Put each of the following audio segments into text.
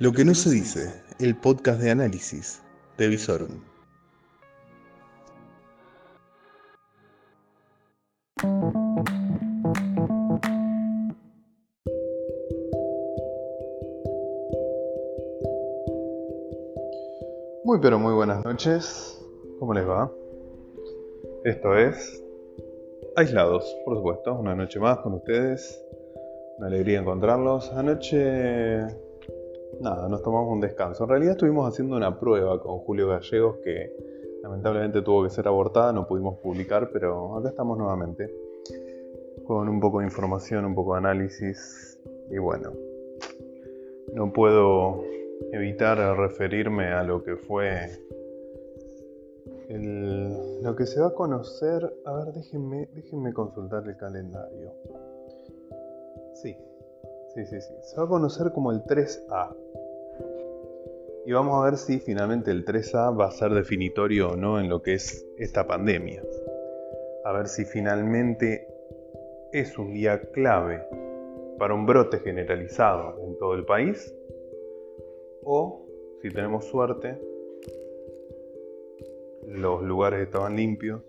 Lo que no se dice, el podcast de análisis de Visorum. Muy pero muy buenas noches. ¿Cómo les va? Esto es Aislados, por supuesto, una noche más con ustedes. Una alegría encontrarlos. Anoche nada, nos tomamos un descanso. En realidad estuvimos haciendo una prueba con Julio Gallegos que lamentablemente tuvo que ser abortada, no pudimos publicar, pero acá estamos nuevamente con un poco de información, un poco de análisis y bueno, no puedo evitar referirme a lo que fue lo que se va a conocer. A ver, déjenme, déjenme consultar el calendario. Sí, sí, sí, sí. Se va a conocer como el 3A. Y vamos a ver si finalmente el 3A va a ser definitorio o no en lo que es esta pandemia. A ver si finalmente es un día clave para un brote generalizado en todo el país. O, si tenemos suerte, los lugares estaban limpios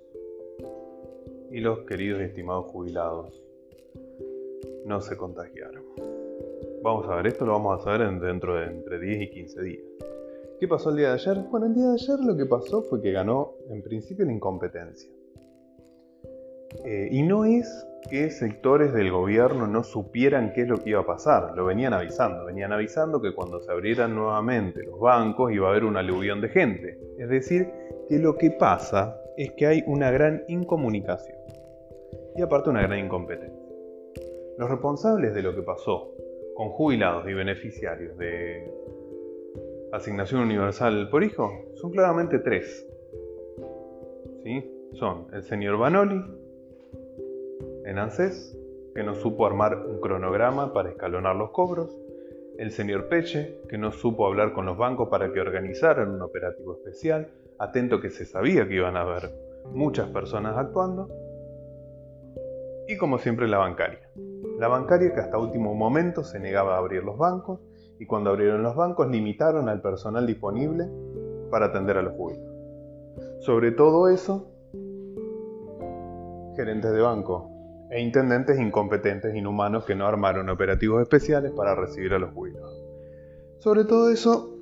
y los queridos y estimados jubilados no se contagiaron. Vamos a ver, esto lo vamos a saber dentro de entre 10 y 15 días. ¿Qué pasó el día de ayer? Bueno, el día de ayer lo que pasó fue que ganó en principio la incompetencia. Eh, y no es que sectores del gobierno no supieran qué es lo que iba a pasar, lo venían avisando, venían avisando que cuando se abrieran nuevamente los bancos iba a haber una aluvión de gente. Es decir, que lo que pasa es que hay una gran incomunicación y aparte una gran incompetencia. Los responsables de lo que pasó con jubilados y beneficiarios de asignación universal por hijo son claramente tres. ¿Sí? Son el señor Banoli en ANSES, que no supo armar un cronograma para escalonar los cobros, el señor Peche, que no supo hablar con los bancos para que organizaran un operativo especial, atento que se sabía que iban a haber muchas personas actuando, y como siempre la bancaria. La bancaria que hasta último momento se negaba a abrir los bancos y cuando abrieron los bancos limitaron al personal disponible para atender a los jubilados. Sobre todo eso, gerentes de banco e intendentes incompetentes, inhumanos que no armaron operativos especiales para recibir a los jubilados. Sobre todo eso,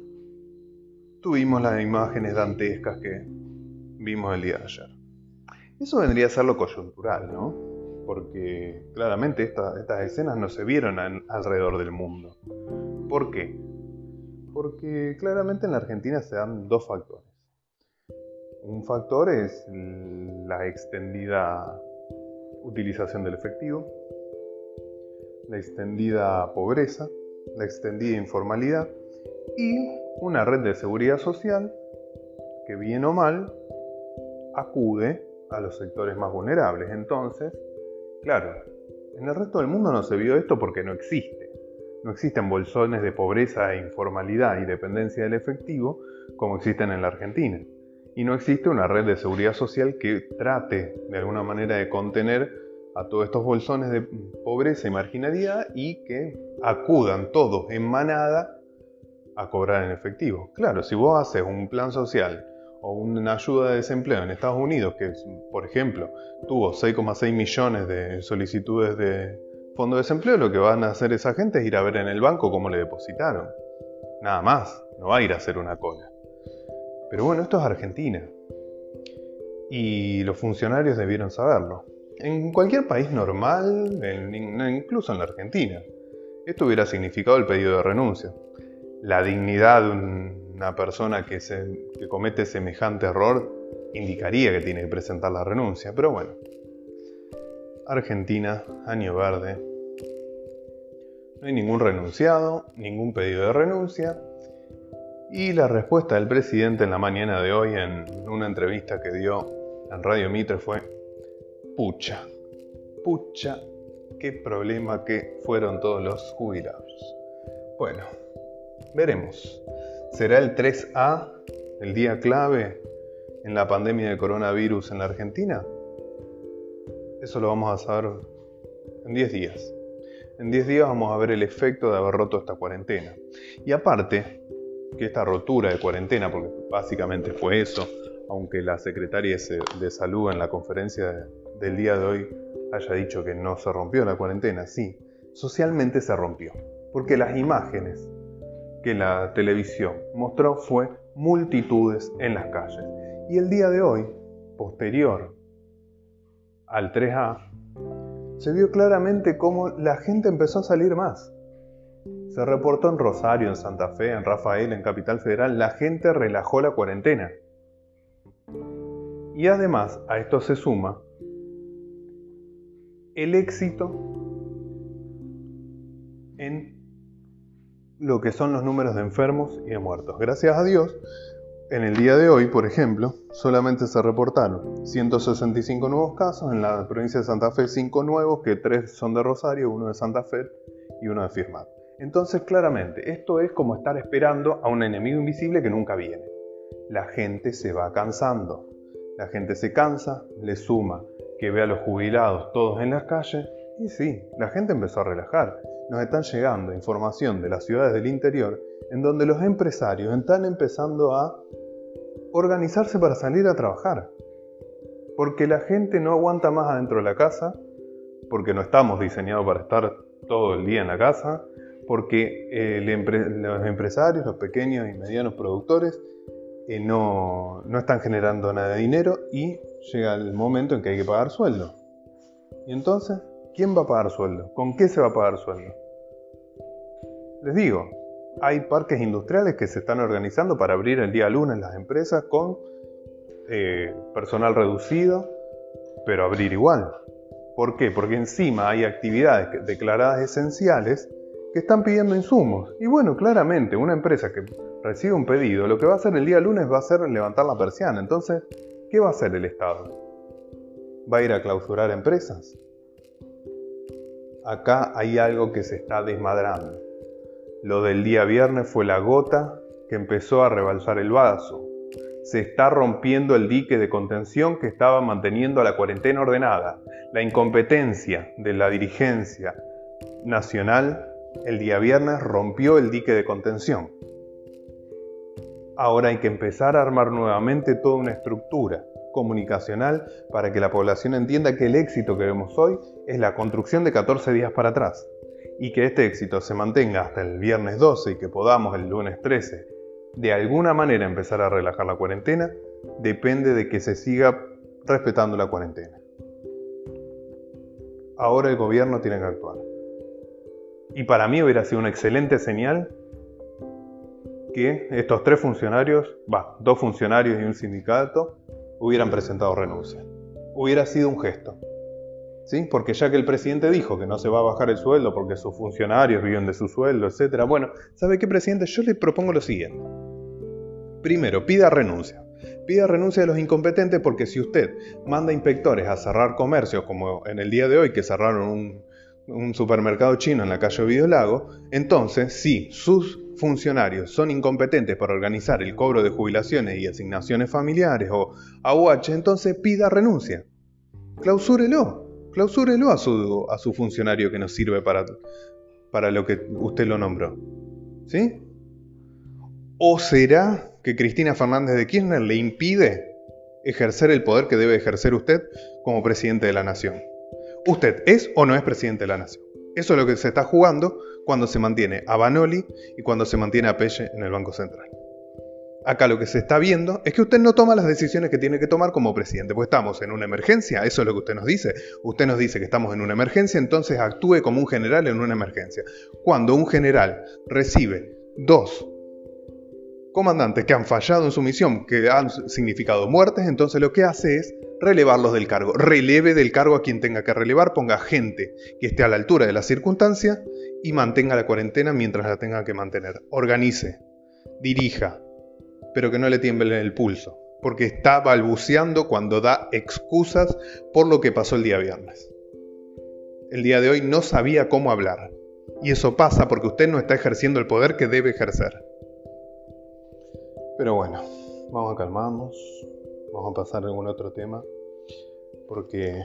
tuvimos las imágenes dantescas que vimos el día de ayer. Eso vendría a ser lo coyuntural, ¿no? Porque claramente estas escenas no se vieron alrededor del mundo. ¿Por qué? Porque claramente en la Argentina se dan dos factores. Un factor es la extendida utilización del efectivo, la extendida pobreza, la extendida informalidad y una red de seguridad social que bien o mal acude a los sectores más vulnerables. Entonces, claro, en el resto del mundo no se vio esto porque no existe. No existen bolsones de pobreza e informalidad y dependencia del efectivo como existen en la Argentina. Y no existe una red de seguridad social que trate de alguna manera de contener a todos estos bolsones de pobreza y marginalidad y que acudan todos en manada a cobrar en efectivo. Claro, si vos haces un plan social o una ayuda de desempleo en Estados Unidos, que por ejemplo tuvo 6,6 millones de solicitudes de fondo de desempleo, lo que van a hacer esa gente es ir a ver en el banco cómo le depositaron. Nada más, no va a ir a hacer una cola. Pero bueno, esto es Argentina. Y los funcionarios debieron saberlo. En cualquier país normal, incluso en la Argentina, esto hubiera significado el pedido de renuncia. La dignidad de una persona que, se, que comete semejante error indicaría que tiene que presentar la renuncia, pero bueno, Argentina, año verde. No hay ningún renunciado, ningún pedido de renuncia. Y la respuesta del presidente en la mañana de hoy en una entrevista que dio en Radio Mitre fue, pucha, pucha, qué problema que fueron todos los jubilados. Bueno, veremos. ¿Será el 3A el día clave en la pandemia de coronavirus en la Argentina? Eso lo vamos a saber en 10 días. En 10 días vamos a ver el efecto de haber roto esta cuarentena. Y aparte, que esta rotura de cuarentena, porque básicamente fue eso, aunque la secretaria de salud en la conferencia del día de hoy haya dicho que no se rompió la cuarentena, sí, socialmente se rompió, porque las imágenes que la televisión mostró fue multitudes en las calles. Y el día de hoy, posterior al 3A, se vio claramente cómo la gente empezó a salir más. Se reportó en Rosario, en Santa Fe, en Rafael, en Capital Federal, la gente relajó la cuarentena. Y además a esto se suma el éxito lo que son los números de enfermos y de muertos. Gracias a Dios, en el día de hoy, por ejemplo, solamente se reportaron 165 nuevos casos, en la provincia de Santa Fe 5 nuevos, que 3 son de Rosario, uno de Santa Fe y uno de Firmat. Entonces, claramente, esto es como estar esperando a un enemigo invisible que nunca viene. La gente se va cansando. La gente se cansa, le suma que ve a los jubilados todos en las calles y sí, la gente empezó a relajar. Nos están llegando información de las ciudades del interior en donde los empresarios están empezando a organizarse para salir a trabajar. Porque la gente no aguanta más adentro de la casa, porque no estamos diseñados para estar todo el día en la casa, porque eh, los empresarios, los pequeños y medianos productores eh, no, no están generando nada de dinero y llega el momento en que hay que pagar sueldo. Y entonces, ¿quién va a pagar sueldo? ¿Con qué se va a pagar sueldo? Les digo, hay parques industriales que se están organizando para abrir el día lunes las empresas con eh, personal reducido, pero abrir igual. ¿Por qué? Porque encima hay actividades declaradas esenciales que están pidiendo insumos. Y bueno, claramente una empresa que recibe un pedido, lo que va a hacer el día lunes va a ser levantar la persiana. Entonces, ¿qué va a hacer el Estado? ¿Va a ir a clausurar empresas? Acá hay algo que se está desmadrando. Lo del día viernes fue la gota que empezó a rebalsar el vaso. Se está rompiendo el dique de contención que estaba manteniendo a la cuarentena ordenada. La incompetencia de la dirigencia nacional el día viernes rompió el dique de contención. Ahora hay que empezar a armar nuevamente toda una estructura comunicacional para que la población entienda que el éxito que vemos hoy es la construcción de 14 días para atrás y que este éxito se mantenga hasta el viernes 12 y que podamos el lunes 13 de alguna manera empezar a relajar la cuarentena depende de que se siga respetando la cuarentena. Ahora el gobierno tiene que actuar. Y para mí hubiera sido una excelente señal que estos tres funcionarios, va, dos funcionarios y un sindicato, hubieran presentado renuncia. Hubiera sido un gesto. ¿Sí? Porque ya que el presidente dijo que no se va a bajar el sueldo porque sus funcionarios viven de su sueldo, etc. Bueno, ¿sabe qué, presidente? Yo le propongo lo siguiente. Primero, pida renuncia. Pida renuncia de los incompetentes porque si usted manda inspectores a cerrar comercios, como en el día de hoy que cerraron un, un supermercado chino en la calle Ovidio Lago, entonces si sus funcionarios son incompetentes para organizar el cobro de jubilaciones y asignaciones familiares o AUH, entonces pida renuncia. Clausúrelo, clausúrelo a su, a su funcionario que no sirve para, para lo que usted lo nombró. ¿Sí? ¿O será que Cristina Fernández de Kirchner le impide ejercer el poder que debe ejercer usted como presidente de la nación? Usted es o no es presidente de la nación. Eso es lo que se está jugando cuando se mantiene a Banoli y cuando se mantiene a Pelle en el Banco Central. Acá lo que se está viendo es que usted no toma las decisiones que tiene que tomar como presidente, pues estamos en una emergencia, eso es lo que usted nos dice. Usted nos dice que estamos en una emergencia, entonces actúe como un general en una emergencia. Cuando un general recibe dos comandantes que han fallado en su misión, que han significado muertes, entonces lo que hace es relevarlos del cargo. Releve del cargo a quien tenga que relevar, ponga gente que esté a la altura de la circunstancia y mantenga la cuarentena mientras la tenga que mantener. Organice, dirija, pero que no le tiemble el pulso, porque está balbuceando cuando da excusas por lo que pasó el día viernes. El día de hoy no sabía cómo hablar. Y eso pasa porque usted no está ejerciendo el poder que debe ejercer. Pero bueno, vamos a calmarnos, Vamos a pasar a algún otro tema. Porque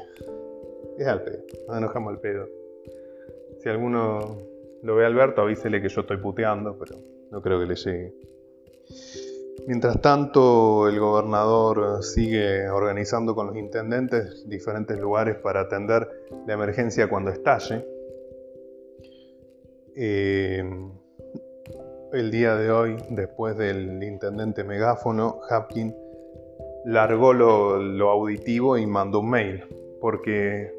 es al pedo. Nos enojamos al pedo. Si alguno lo ve Alberto, avísele que yo estoy puteando, pero no creo que le llegue. Mientras tanto, el gobernador sigue organizando con los intendentes diferentes lugares para atender la emergencia cuando estalle. Eh, el día de hoy, después del intendente megáfono, Hapkin largó lo, auditivo y mandó un mail, porque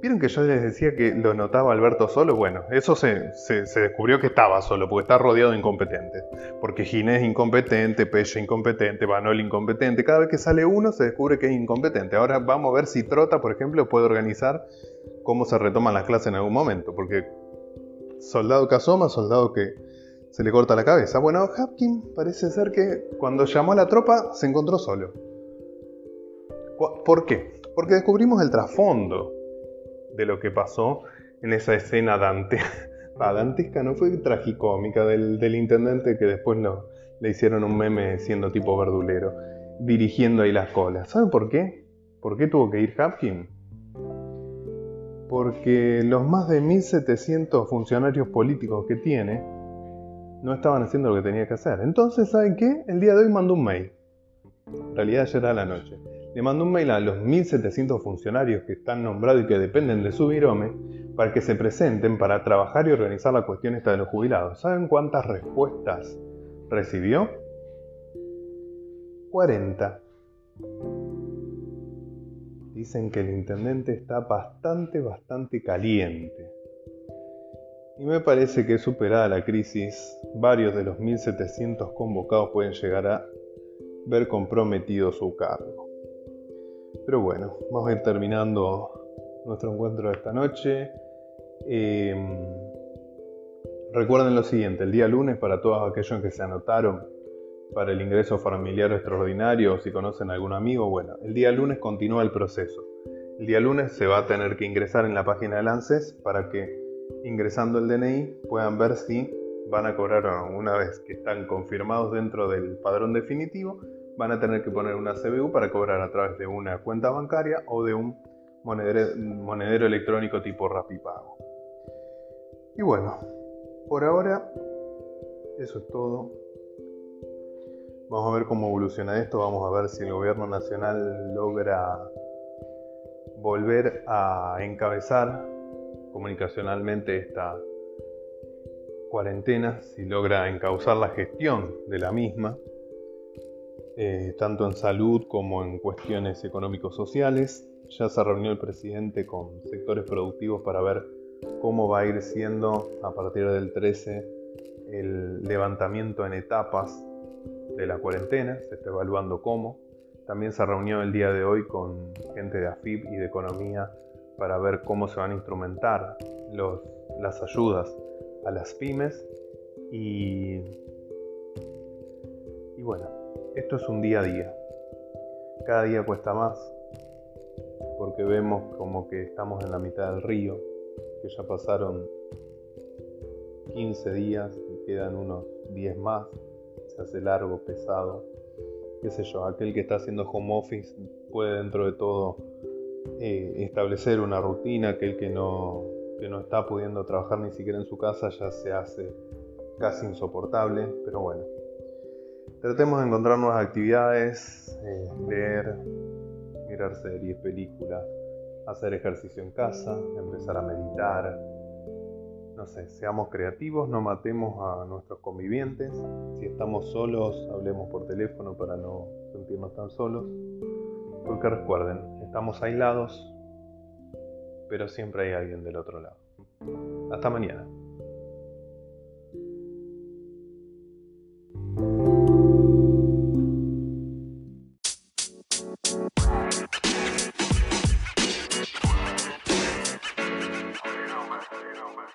¿Vieron que yo les decía que lo notaba Alberto solo? Bueno, eso se, descubrió que estaba solo, porque está rodeado de incompetentes. Porque Ginés incompetente, Pelle incompetente, Banol incompetente. Cada vez que sale uno se descubre que es incompetente. Ahora vamos a ver si Trota, por ejemplo, puede organizar cómo se retoman las clases en algún momento. Porque soldado que asoma, soldado que se le corta la cabeza. Bueno, Hapkin parece ser que cuando llamó a la tropa se encontró solo. ¿Por qué? Porque descubrimos el trasfondo de lo que pasó en esa escena dante, dantesca, no fue tragicómica del, del intendente que después le hicieron un meme siendo tipo verdulero, dirigiendo ahí las colas. ¿Saben por qué? ¿Por qué tuvo que ir Hapkin? Porque los más de 1700 funcionarios políticos que tiene no estaban haciendo lo que tenía que hacer. Entonces, ¿saben qué? El día de hoy mandó un mail. En realidad ayer a la noche le mandó un mail a los 1.700 funcionarios que están nombrados y que dependen de su virome para que se presenten para trabajar y organizar la cuestión esta de los jubilados. ¿Saben cuántas respuestas recibió? 40. Dicen que el intendente está bastante, bastante caliente. Y me parece que superada la crisis, varios de los 1.700 convocados pueden llegar a ver comprometido su cargo. Pero bueno, vamos a ir terminando nuestro encuentro de esta noche. Em, recuerden lo siguiente, el día lunes para todos aquellos que se anotaron para el ingreso familiar extraordinario si conocen algún amigo, bueno, el día lunes continúa el proceso. El día lunes se va a tener que ingresar en la página del ANSES para que ingresando el DNI puedan ver si van a cobrar una vez que están confirmados dentro del padrón definitivo van a tener que poner una CBU para cobrar a través de una cuenta bancaria o de un monedero, electrónico tipo Rapipago. Y bueno, por ahora eso es todo. Vamos a ver cómo evoluciona esto, vamos a ver si el gobierno nacional logra volver a encabezar comunicacionalmente esta cuarentena, si logra encauzar la gestión de la misma eh, tanto en salud como en cuestiones económico-sociales. Ya se reunió el presidente con sectores productivos para ver cómo va a ir siendo a partir del 13 el levantamiento en etapas de la cuarentena, se está evaluando cómo. También se reunió el día de hoy con gente de AFIP y de Economía para ver cómo se van a instrumentar las ayudas a las pymes y, y bueno, esto es un día a día. Cada día cuesta más porque vemos como que estamos en la mitad del río, que ya pasaron 15 días y quedan unos 10 más. Se hace largo, pesado. Qué sé yo, aquel que está haciendo home office puede dentro de todo eh, establecer una rutina, aquel que no, que no está pudiendo trabajar ni siquiera en su casa ya se hace casi insoportable, pero bueno, Tratemos de encontrar nuevas actividades, eh, leer, mirar series, películas, hacer ejercicio en casa, empezar a meditar. No sé, seamos creativos, no matemos a nuestros convivientes. Si estamos solos, hablemos por teléfono para no sentirnos tan solos. Porque recuerden, estamos aislados, pero siempre hay alguien del otro lado. Hasta mañana.